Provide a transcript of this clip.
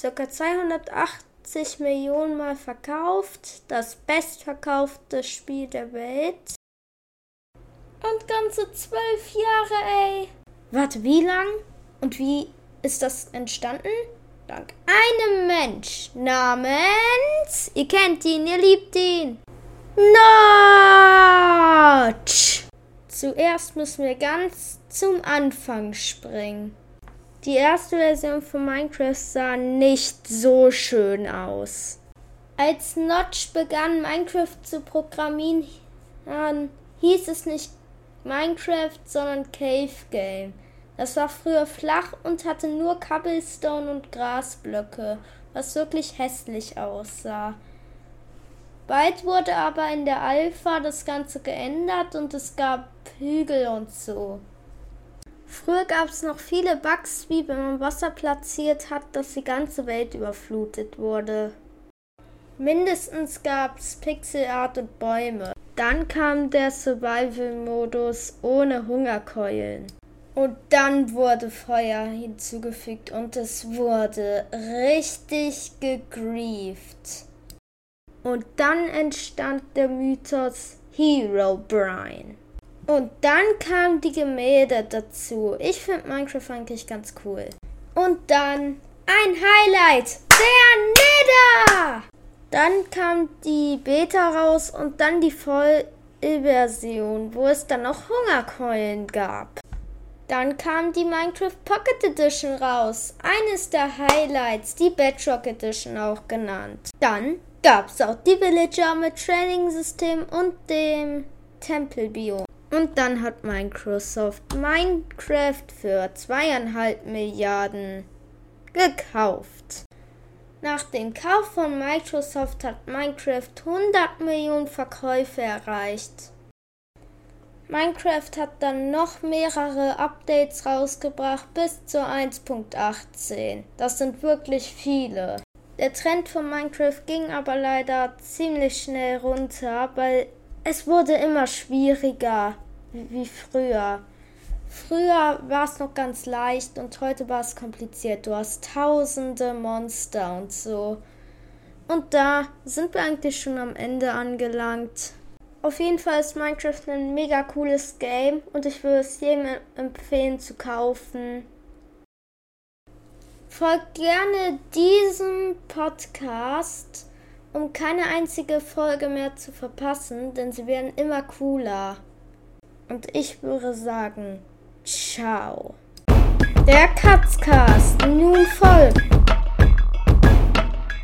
ca. 280 Millionen Mal verkauft, das bestverkaufte Spiel der Welt. Und ganze zwölf Jahre, ey. Warte, wie lang? Und wie ist das entstanden? Dank einem Mensch namens, ihr kennt ihn, ihr liebt ihn, Notch. Zuerst müssen wir ganz zum Anfang springen. Die erste Version von Minecraft sah nicht so schön aus. Als Notch begann, Minecraft zu programmieren, hieß es nicht Minecraft, sondern Cave Game. Das war früher flach und hatte nur Cobblestone und Grasblöcke, was wirklich hässlich aussah. Bald wurde aber in der Alpha das Ganze geändert und es gab Hügel und so. Früher gab es noch viele Bugs, wie wenn man Wasser platziert hat, dass die ganze Welt überflutet wurde. Mindestens gab es Pixelart und Bäume. Dann kam der Survival-Modus ohne Hungerkeulen. Und dann wurde Feuer hinzugefügt und es wurde richtig gegrieft. Und dann entstand der Mythos Hero Brian. Und dann kamen die Gemälde dazu. Ich finde Minecraft eigentlich ganz cool. Und dann ein Highlight, der Nether! Dann kam die Beta raus und dann die Vollversion, wo es dann noch Hungerkeulen gab. Dann kam die Minecraft Pocket Edition raus, eines der Highlights, die Bedrock Edition auch genannt. Dann gab es auch die Villager mit Training-System und dem Tempelbiom. Und dann hat Microsoft Minecraft für zweieinhalb Milliarden gekauft. Nach dem Kauf von Microsoft hat Minecraft 100 Millionen Verkäufe erreicht. Minecraft hat dann noch mehrere Updates rausgebracht bis zur 1.18. Das sind wirklich viele. Der Trend von Minecraft ging aber leider ziemlich schnell runter, weil es wurde immer schwieriger wie früher. Früher war es noch ganz leicht und heute war es kompliziert. Du hast tausende Monster und so. Und da sind wir eigentlich schon am Ende angelangt. Auf jeden Fall ist Minecraft ein mega cooles Game und ich würde es jedem empfehlen zu kaufen. Folgt gerne diesem Podcast um keine einzige Folge mehr zu verpassen, denn sie werden immer cooler. Und ich würde sagen, ciao. Der Katzcast nun folgt.